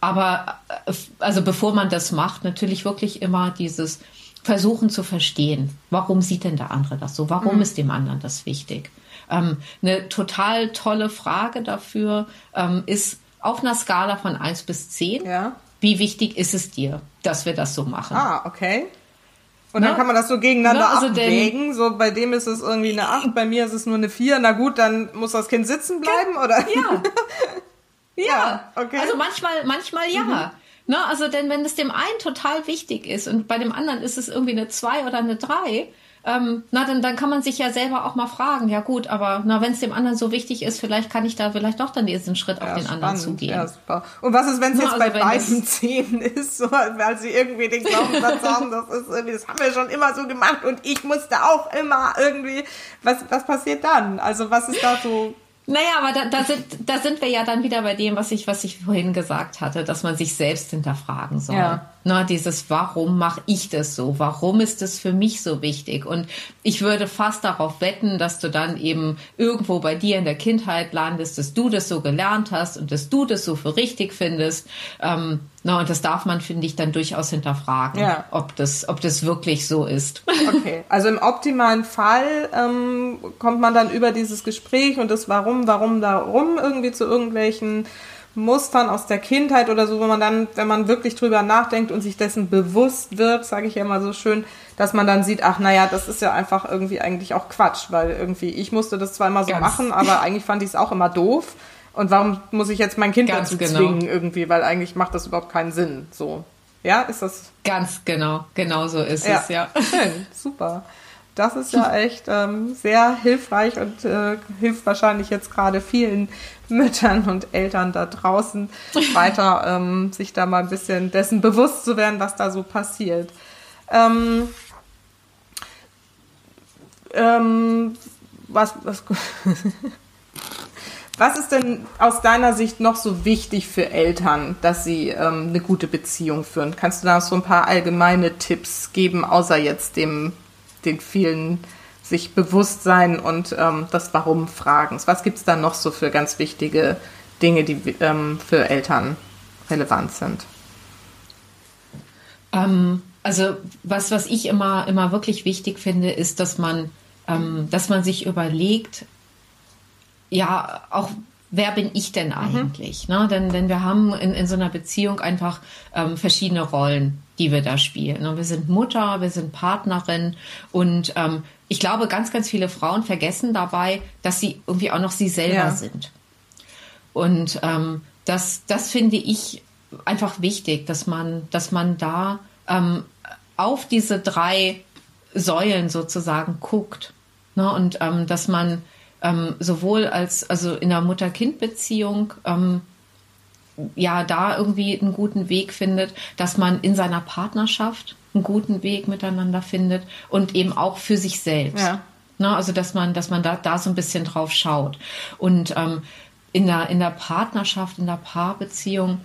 S2: aber, äh, also bevor man das macht, natürlich wirklich immer dieses, versuchen zu verstehen, warum sieht denn der andere das so? Warum mhm. ist dem anderen das wichtig? Ähm, eine total tolle Frage dafür ähm, ist auf einer Skala von 1 bis 10. Ja. wie wichtig ist es dir, dass wir das so machen?
S1: Ah, okay. Und dann ja. kann man das so gegeneinander ja, also abwägen. So bei dem ist es irgendwie eine 8, bei mir ist es nur eine 4. Na gut, dann muss das Kind sitzen bleiben, oder?
S2: Ja. ja. okay. Also manchmal, manchmal ja. Mhm. Ne, also denn wenn es dem einen total wichtig ist und bei dem anderen ist es irgendwie eine 2 oder eine 3, ähm, na, dann, dann kann man sich ja selber auch mal fragen, ja gut, aber na, wenn es dem anderen so wichtig ist, vielleicht kann ich da vielleicht doch dann diesen Schritt auf den spannend, anderen zugehen. Ja,
S1: super. Und was ist, wenn es jetzt also bei beiden Zähnen ist, so, weil sie irgendwie den Glaubenssatz haben, das ist irgendwie, das haben wir schon immer so gemacht und ich musste auch immer irgendwie, was, was passiert dann? Also was ist da so
S2: naja, aber da, da, sind, da sind wir ja dann wieder bei dem, was ich, was ich vorhin gesagt hatte, dass man sich selbst hinterfragen soll. Ja. Na, dieses, warum mache ich das so? Warum ist das für mich so wichtig? Und ich würde fast darauf wetten, dass du dann eben irgendwo bei dir in der Kindheit landest, dass du das so gelernt hast und dass du das so für richtig findest. Ähm, na, und das darf man, finde ich, dann durchaus hinterfragen, ja. ob, das, ob das wirklich so ist.
S1: Okay, also im optimalen Fall ähm, kommt man dann über dieses Gespräch und das Warum, Warum, Darum irgendwie zu irgendwelchen Mustern aus der Kindheit oder so, wo man dann, wenn man wirklich drüber nachdenkt und sich dessen bewusst wird, sage ich ja immer so schön, dass man dann sieht, ach naja, das ist ja einfach irgendwie eigentlich auch Quatsch, weil irgendwie ich musste das zwar immer so Ganz. machen, aber eigentlich fand ich es auch immer doof. Und warum muss ich jetzt mein Kind Ganz dazu genau. zwingen irgendwie, weil eigentlich macht das überhaupt keinen Sinn. So, ja, ist das?
S2: Ganz genau, genau so ist ja. es, ja.
S1: Schön, super. Das ist ja echt ähm, sehr hilfreich und äh, hilft wahrscheinlich jetzt gerade vielen Müttern und Eltern da draußen weiter, ähm, sich da mal ein bisschen dessen bewusst zu werden, was da so passiert. Ähm, ähm, was, was, was ist denn aus deiner Sicht noch so wichtig für Eltern, dass sie ähm, eine gute Beziehung führen? Kannst du da so ein paar allgemeine Tipps geben, außer jetzt dem, den vielen sich bewusst sein und ähm, das Warum fragen. Was gibt es da noch so für ganz wichtige Dinge, die ähm, für Eltern relevant sind?
S2: Ähm, also was, was ich immer, immer wirklich wichtig finde, ist, dass man, ähm, dass man sich überlegt, ja, auch wer bin ich denn mhm. eigentlich? Mhm. Ne? Denn, denn wir haben in, in so einer Beziehung einfach ähm, verschiedene Rollen, die wir da spielen. Und wir sind Mutter, wir sind Partnerin und ähm, ich glaube, ganz, ganz viele Frauen vergessen dabei, dass sie irgendwie auch noch sie selber ja. sind. Und ähm, das, das finde ich einfach wichtig, dass man, dass man da ähm, auf diese drei Säulen sozusagen guckt. Ne? Und ähm, dass man ähm, sowohl als, also in der Mutter-Kind-Beziehung, ähm, ja, da irgendwie einen guten Weg findet, dass man in seiner Partnerschaft einen guten Weg miteinander findet und eben auch für sich selbst. Ja. Ne, also dass man, dass man da, da so ein bisschen drauf schaut. Und ähm, in, der, in der Partnerschaft, in der Paarbeziehung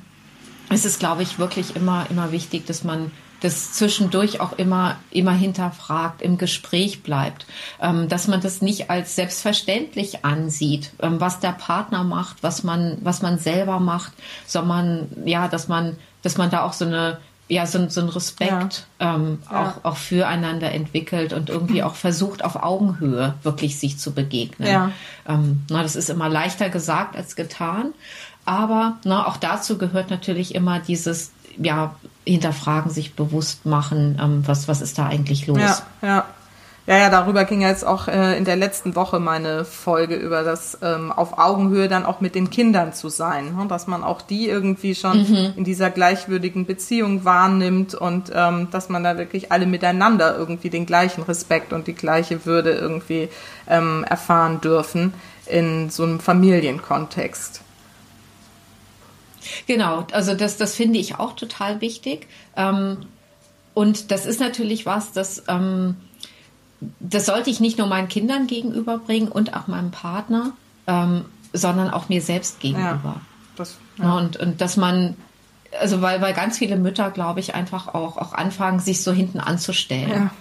S2: ist es, glaube ich, wirklich immer, immer wichtig, dass man das zwischendurch auch immer, immer hinterfragt, im Gespräch bleibt, ähm, dass man das nicht als selbstverständlich ansieht, ähm, was der Partner macht, was man, was man selber macht, sondern ja, dass man, dass man da auch so eine ja, so, so ein Respekt ja. Ähm, ja. Auch, auch füreinander entwickelt und irgendwie auch versucht, auf Augenhöhe wirklich sich zu begegnen. Ja. Ähm, na, das ist immer leichter gesagt als getan. Aber na, auch dazu gehört natürlich immer dieses, ja, hinterfragen, sich bewusst machen, ähm, was, was ist da eigentlich los.
S1: Ja, ja. Ja, ja, darüber ging jetzt auch äh, in der letzten Woche meine Folge über das ähm, auf Augenhöhe dann auch mit den Kindern zu sein, ne? dass man auch die irgendwie schon mhm. in dieser gleichwürdigen Beziehung wahrnimmt und ähm, dass man da wirklich alle miteinander irgendwie den gleichen Respekt und die gleiche Würde irgendwie ähm, erfahren dürfen in so einem Familienkontext.
S2: Genau, also das, das finde ich auch total wichtig. Ähm, und das ist natürlich was, das ähm, das sollte ich nicht nur meinen Kindern gegenüberbringen und auch meinem Partner, ähm, sondern auch mir selbst gegenüber. Ja, das, ja. Und, und dass man, also weil, weil ganz viele Mütter, glaube ich, einfach auch, auch anfangen, sich so hinten anzustellen. Ja.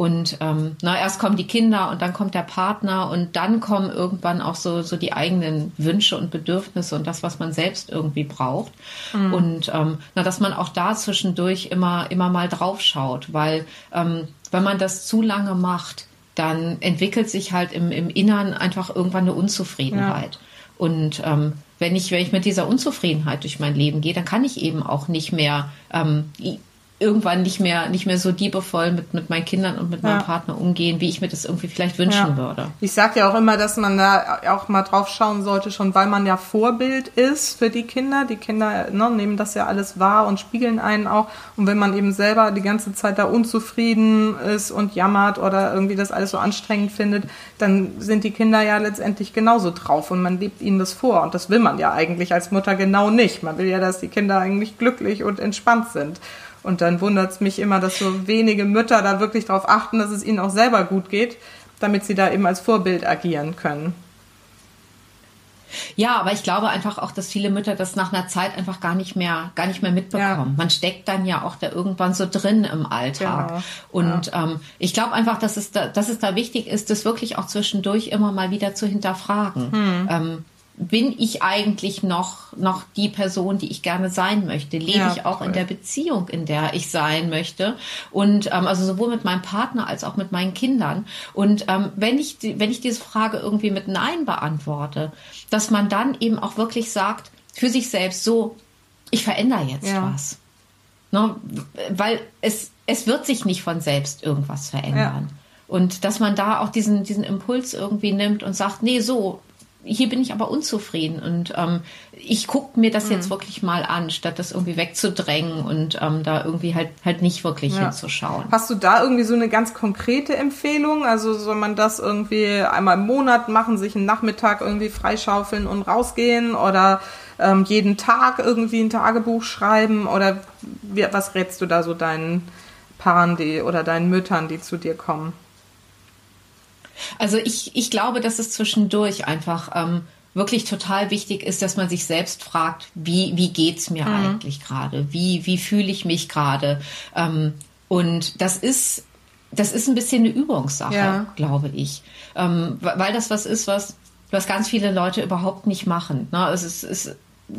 S2: Und ähm, na, erst kommen die Kinder und dann kommt der Partner und dann kommen irgendwann auch so, so die eigenen Wünsche und Bedürfnisse und das, was man selbst irgendwie braucht. Mhm. Und ähm, na, dass man auch da zwischendurch immer, immer mal drauf schaut, weil ähm, wenn man das zu lange macht, dann entwickelt sich halt im, im Innern einfach irgendwann eine Unzufriedenheit. Ja. Und ähm, wenn ich, wenn ich mit dieser Unzufriedenheit durch mein Leben gehe, dann kann ich eben auch nicht mehr ähm, irgendwann nicht mehr, nicht mehr so liebevoll mit, mit meinen Kindern und mit meinem Partner umgehen, wie ich mir das irgendwie vielleicht wünschen ja. würde.
S1: Ich sage ja auch immer, dass man da auch mal drauf schauen sollte, schon weil man ja Vorbild ist für die Kinder. Die Kinder ne, nehmen das ja alles wahr und spiegeln einen auch. Und wenn man eben selber die ganze Zeit da unzufrieden ist und jammert oder irgendwie das alles so anstrengend findet, dann sind die Kinder ja letztendlich genauso drauf und man lebt ihnen das vor. Und das will man ja eigentlich als Mutter genau nicht. Man will ja, dass die Kinder eigentlich glücklich und entspannt sind. Und dann wundert es mich immer, dass so wenige Mütter da wirklich darauf achten, dass es ihnen auch selber gut geht, damit sie da eben als Vorbild agieren können.
S2: Ja, aber ich glaube einfach auch, dass viele Mütter das nach einer Zeit einfach gar nicht mehr, gar nicht mehr mitbekommen. Ja. Man steckt dann ja auch da irgendwann so drin im Alltag. Genau. Und ja. ähm, ich glaube einfach, dass es da, dass es da wichtig ist, das wirklich auch zwischendurch immer mal wieder zu hinterfragen. Hm. Ähm, bin ich eigentlich noch, noch die Person, die ich gerne sein möchte? Lebe ja, ich auch voll. in der Beziehung, in der ich sein möchte? Und ähm, also sowohl mit meinem Partner als auch mit meinen Kindern. Und ähm, wenn ich wenn ich diese Frage irgendwie mit Nein beantworte, dass man dann eben auch wirklich sagt für sich selbst so, ich verändere jetzt ja. was, ne? weil es es wird sich nicht von selbst irgendwas verändern. Ja. Und dass man da auch diesen, diesen Impuls irgendwie nimmt und sagt, nee, so, hier bin ich aber unzufrieden und ähm, ich gucke mir das mhm. jetzt wirklich mal an, statt das irgendwie wegzudrängen und ähm, da irgendwie halt halt nicht wirklich ja. hinzuschauen.
S1: Hast du da irgendwie so eine ganz konkrete Empfehlung? Also soll man das irgendwie einmal im Monat machen, sich einen Nachmittag irgendwie freischaufeln und rausgehen oder ähm, jeden Tag irgendwie ein Tagebuch schreiben oder wie, was rätst du da so deinen Paaren die, oder deinen Müttern, die zu dir kommen?
S2: Also ich, ich glaube, dass es zwischendurch einfach ähm, wirklich total wichtig ist, dass man sich selbst fragt, wie, wie geht's mir mhm. eigentlich gerade? Wie, wie fühle ich mich gerade? Ähm, und das ist, das ist ein bisschen eine Übungssache, ja. glaube ich. Ähm, weil das was ist, was, was ganz viele Leute überhaupt nicht machen. Ne? Es ist, ist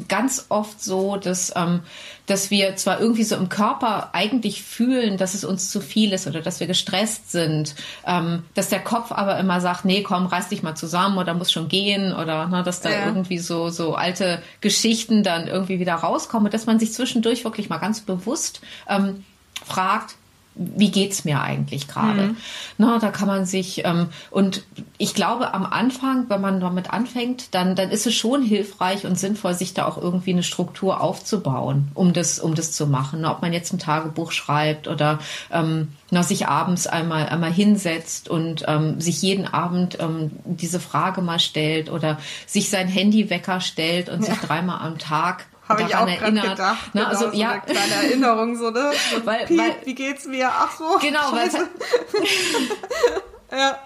S2: ganz oft so, dass, ähm, dass wir zwar irgendwie so im Körper eigentlich fühlen, dass es uns zu viel ist oder dass wir gestresst sind, ähm, dass der Kopf aber immer sagt, nee, komm, reiß dich mal zusammen oder muss schon gehen oder ne, dass da ja. irgendwie so, so alte Geschichten dann irgendwie wieder rauskommen, dass man sich zwischendurch wirklich mal ganz bewusst ähm, fragt, wie geht's mir eigentlich gerade? Mhm. Na, da kann man sich ähm, und ich glaube am Anfang, wenn man damit anfängt, dann dann ist es schon hilfreich und sinnvoll, sich da auch irgendwie eine Struktur aufzubauen, um das um das zu machen. Na, ob man jetzt ein Tagebuch schreibt oder ähm, na, sich abends einmal einmal hinsetzt und ähm, sich jeden Abend ähm, diese Frage mal stellt oder sich sein Handywecker stellt und ja. sich dreimal am Tag
S1: habe ich auch erinnert. gedacht. Ne? Genau, also, so ja. eine kleine Erinnerung, so, ne? So, weil, Piep, weil, wie geht's mir? Ach so.
S2: Genau, weil ja.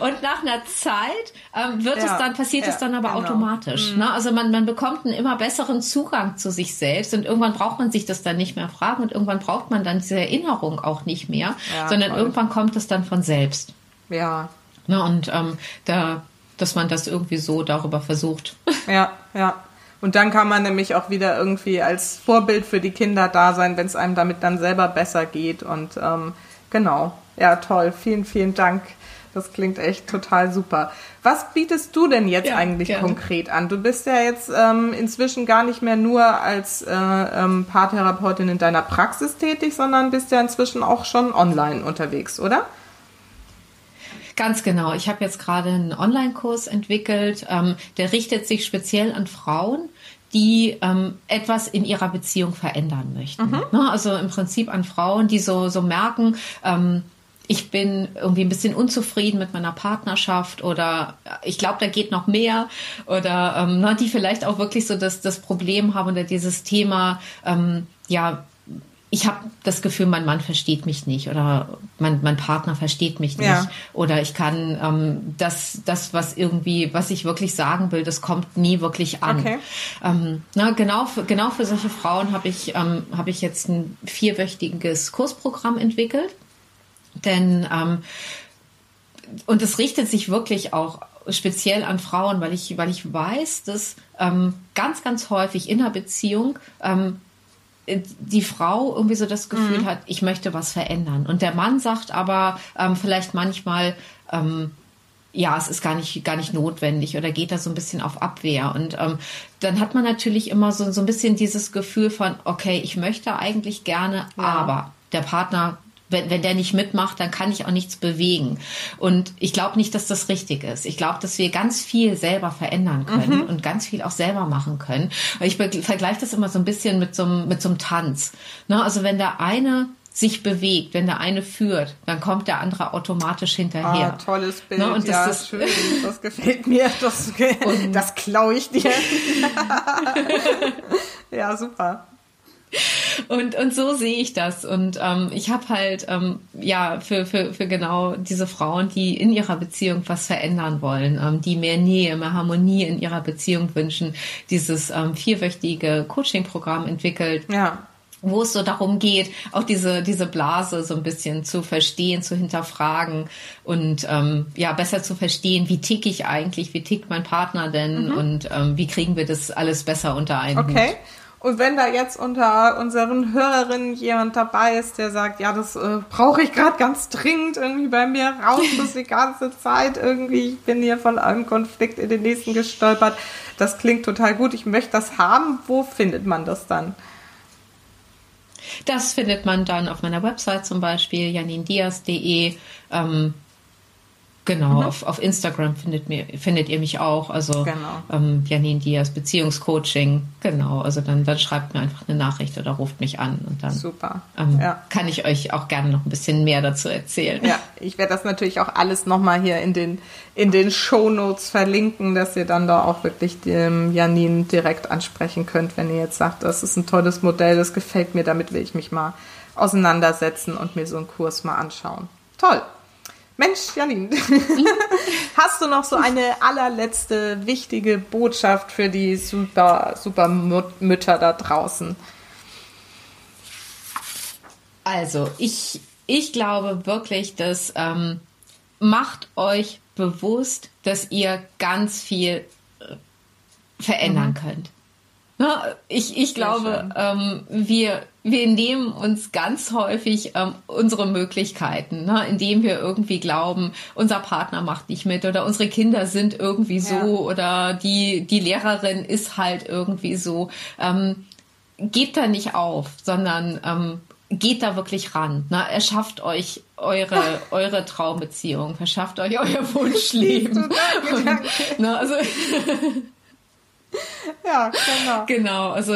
S2: Und nach einer Zeit ähm, wird ja, es dann, passiert ja, es dann aber genau. automatisch. Mhm. Ne? Also man, man bekommt einen immer besseren Zugang zu sich selbst und irgendwann braucht man sich das dann nicht mehr fragen und irgendwann braucht man dann diese Erinnerung auch nicht mehr, ja, sondern voll. irgendwann kommt es dann von selbst.
S1: Ja.
S2: Ne? Und ähm, da, dass man das irgendwie so darüber versucht.
S1: Ja, ja. Und dann kann man nämlich auch wieder irgendwie als Vorbild für die Kinder da sein, wenn es einem damit dann selber besser geht. Und ähm, genau, ja, toll. Vielen, vielen Dank. Das klingt echt total super. Was bietest du denn jetzt ja, eigentlich gerne. konkret an? Du bist ja jetzt ähm, inzwischen gar nicht mehr nur als äh, ähm, Paartherapeutin in deiner Praxis tätig, sondern bist ja inzwischen auch schon online unterwegs, oder?
S2: Ganz genau. Ich habe jetzt gerade einen Online-Kurs entwickelt, ähm, der richtet sich speziell an Frauen, die ähm, etwas in ihrer Beziehung verändern möchten. Mhm. Ne? Also im Prinzip an Frauen, die so, so merken, ähm, ich bin irgendwie ein bisschen unzufrieden mit meiner Partnerschaft oder ich glaube, da geht noch mehr oder ähm, na, die vielleicht auch wirklich so das, das Problem haben oder dieses Thema, ähm, ja, ich habe das Gefühl, mein Mann versteht mich nicht oder mein, mein Partner versteht mich nicht ja. oder ich kann ähm, das, das, was irgendwie, was ich wirklich sagen will, das kommt nie wirklich an. Okay. Ähm, na, genau, für, genau für solche Frauen habe ich, ähm, hab ich jetzt ein vierwöchiges Kursprogramm entwickelt, denn ähm, und es richtet sich wirklich auch speziell an Frauen, weil ich, weil ich weiß, dass ähm, ganz, ganz häufig in einer Beziehung ähm, die Frau irgendwie so das Gefühl mhm. hat, ich möchte was verändern. Und der Mann sagt aber ähm, vielleicht manchmal, ähm, ja, es ist gar nicht, gar nicht notwendig oder geht da so ein bisschen auf Abwehr. Und ähm, dann hat man natürlich immer so, so ein bisschen dieses Gefühl von, okay, ich möchte eigentlich gerne, ja. aber der Partner wenn, wenn der nicht mitmacht, dann kann ich auch nichts bewegen. Und ich glaube nicht, dass das richtig ist. Ich glaube, dass wir ganz viel selber verändern können mhm. und ganz viel auch selber machen können. Ich vergleiche das immer so ein bisschen mit so einem, mit so einem Tanz. Ne? Also wenn der eine sich bewegt, wenn der eine führt, dann kommt der andere automatisch hinterher.
S1: Ah, tolles Bild, ne? und das ja, ist schön, das gefällt mir, das, das klaue ich dir. ja, super.
S2: Und, und so sehe ich das. Und ähm, ich habe halt ähm, ja für, für, für genau diese Frauen, die in ihrer Beziehung was verändern wollen, ähm, die mehr Nähe, mehr Harmonie in ihrer Beziehung wünschen, dieses ähm, vierwöchige Coaching-Programm entwickelt. Ja wo es so darum geht, auch diese, diese Blase so ein bisschen zu verstehen, zu hinterfragen und ähm, ja, besser zu verstehen, wie tick ich eigentlich, wie tickt mein Partner denn mhm. und ähm, wie kriegen wir das alles besser unter einen
S1: Okay. Hut. Und wenn da jetzt unter unseren Hörerinnen jemand dabei ist, der sagt, ja, das äh, brauche ich gerade ganz dringend irgendwie bei mir raus, das die ganze Zeit irgendwie, ich bin hier von einem Konflikt in den nächsten gestolpert. Das klingt total gut, ich möchte das haben. Wo findet man das dann?
S2: Das findet man dann auf meiner Website zum Beispiel, janindias.de. Ähm, Genau, mhm. auf, auf Instagram findet, mir, findet ihr mich auch. Also genau. ähm, Janine Diaz, Beziehungscoaching. Genau, also dann, dann schreibt mir einfach eine Nachricht oder ruft mich an und dann Super. Ähm, ja. kann ich euch auch gerne noch ein bisschen mehr dazu erzählen.
S1: Ja, ich werde das natürlich auch alles nochmal hier in den, in den Show Notes verlinken, dass ihr dann da auch wirklich dem Janine direkt ansprechen könnt, wenn ihr jetzt sagt, das ist ein tolles Modell, das gefällt mir, damit will ich mich mal auseinandersetzen und mir so einen Kurs mal anschauen. Toll. Mensch, Janine, hast du noch so eine allerletzte wichtige Botschaft für die super, super Mütter da draußen?
S2: Also, ich, ich glaube wirklich, dass ähm, macht euch bewusst, dass ihr ganz viel äh, verändern mhm. könnt. Ich, ich glaube, ähm, wir, wir nehmen uns ganz häufig ähm, unsere Möglichkeiten, ne? indem wir irgendwie glauben, unser Partner macht nicht mit oder unsere Kinder sind irgendwie so ja. oder die, die Lehrerin ist halt irgendwie so. Ähm, gebt da nicht auf, sondern ähm, geht da wirklich ran. Ne? Erschafft euch eure, eure Traumbeziehung, verschafft euch euer Wunschleben. Und, ne, also
S1: ja, genau.
S2: Genau, also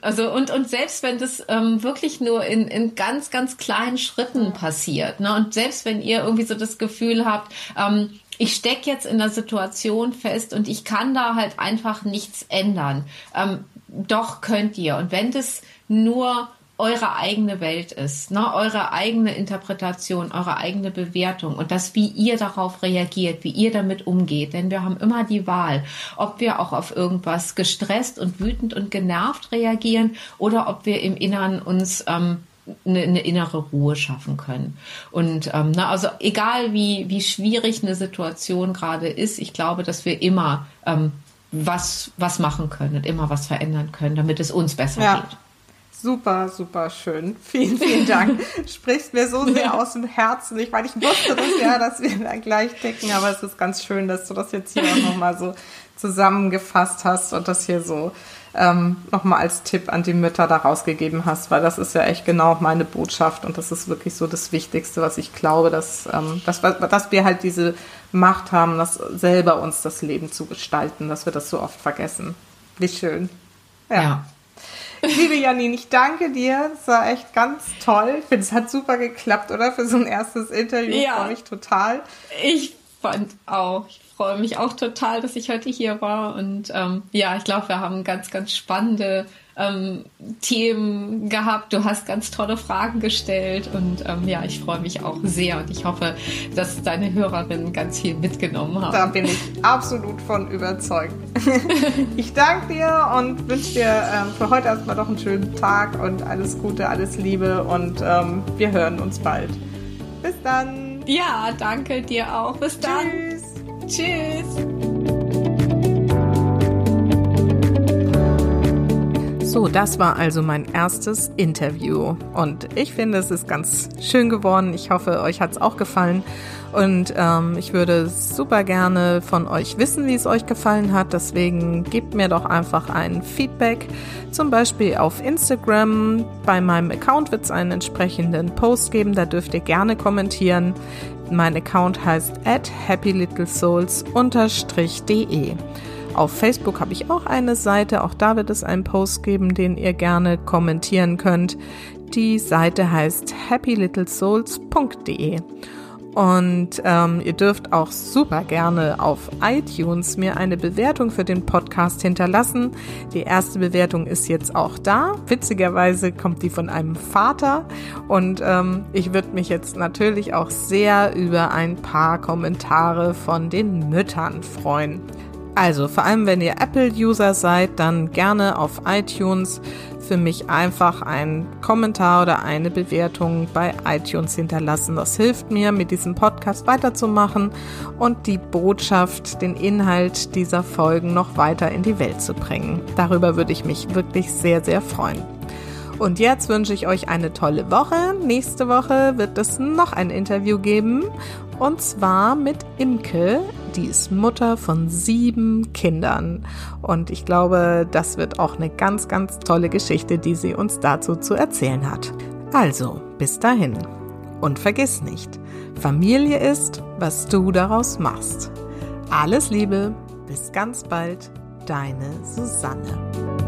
S2: also und, und selbst wenn das ähm, wirklich nur in, in ganz, ganz kleinen Schritten passiert, ne? Und selbst wenn ihr irgendwie so das Gefühl habt, ähm, ich stecke jetzt in der Situation fest und ich kann da halt einfach nichts ändern. Ähm, doch könnt ihr. Und wenn das nur eure eigene Welt ist, ne? eure eigene Interpretation, eure eigene Bewertung und das, wie ihr darauf reagiert, wie ihr damit umgeht. Denn wir haben immer die Wahl, ob wir auch auf irgendwas gestresst und wütend und genervt reagieren oder ob wir im Innern uns ähm, eine, eine innere Ruhe schaffen können. Und ähm, na, also egal wie, wie schwierig eine Situation gerade ist, ich glaube, dass wir immer ähm, was, was machen können und immer was verändern können, damit es uns besser ja. geht.
S1: Super, super schön. Vielen, vielen Dank. Sprichst mir so sehr aus dem Herzen. Ich meine, ich wusste das ja, dass wir da gleich ticken, aber es ist ganz schön, dass du das jetzt hier auch nochmal so zusammengefasst hast und das hier so ähm, nochmal als Tipp an die Mütter da rausgegeben hast, weil das ist ja echt genau meine Botschaft und das ist wirklich so das Wichtigste, was ich glaube, dass, ähm, dass, dass wir halt diese Macht haben, das selber uns das Leben zu gestalten, dass wir das so oft vergessen. Wie schön. ja. ja. Liebe Janine, ich danke dir. Das war echt ganz toll. Ich finde, es hat super geklappt, oder? Für so ein erstes Interview. Ja. Freue mich total.
S2: Ich fand auch. Ich freue mich auch total, dass ich heute hier war. Und ähm, ja, ich glaube, wir haben ganz, ganz spannende ähm, Themen gehabt. Du hast ganz tolle Fragen gestellt und ähm, ja, ich freue mich auch sehr und ich hoffe, dass deine Hörerinnen ganz viel mitgenommen haben.
S1: Da bin ich absolut von überzeugt. ich danke dir und wünsche dir ähm, für heute erstmal noch einen schönen Tag und alles Gute, alles Liebe und ähm, wir hören uns bald. Bis dann.
S2: Ja, danke dir auch. Bis dann.
S1: Tschüss. So, das war also mein erstes Interview und ich finde, es ist ganz schön geworden. Ich hoffe, euch hat es auch gefallen Und ähm, ich würde super gerne von euch wissen, wie es euch gefallen hat. Deswegen gebt mir doch einfach ein Feedback. Zum Beispiel auf Instagram. Bei meinem Account wird es einen entsprechenden Post geben. Da dürft ihr gerne kommentieren. Mein Account heißt at happylittlesouls-de. Auf Facebook habe ich auch eine Seite, auch da wird es einen Post geben, den ihr gerne kommentieren könnt. Die Seite heißt happylittlesouls.de. Und ähm, ihr dürft auch super gerne auf iTunes mir eine Bewertung für den Podcast hinterlassen. Die erste Bewertung ist jetzt auch da. Witzigerweise kommt die von einem Vater. Und ähm, ich würde mich jetzt natürlich auch sehr über ein paar Kommentare von den Müttern freuen. Also, vor allem wenn ihr Apple-User seid, dann gerne auf iTunes für mich einfach einen Kommentar oder eine Bewertung bei iTunes hinterlassen. Das hilft mir, mit diesem Podcast weiterzumachen und die Botschaft, den Inhalt dieser Folgen noch weiter in die Welt zu bringen. Darüber würde ich mich wirklich sehr, sehr freuen. Und jetzt wünsche ich euch eine tolle Woche. Nächste Woche wird es noch ein Interview geben. Und zwar mit Imke. Die ist Mutter von sieben Kindern. Und ich glaube, das wird auch eine ganz, ganz tolle Geschichte, die sie uns dazu zu erzählen hat. Also, bis dahin. Und vergiss nicht, Familie ist, was du daraus machst. Alles Liebe, bis ganz bald, deine Susanne.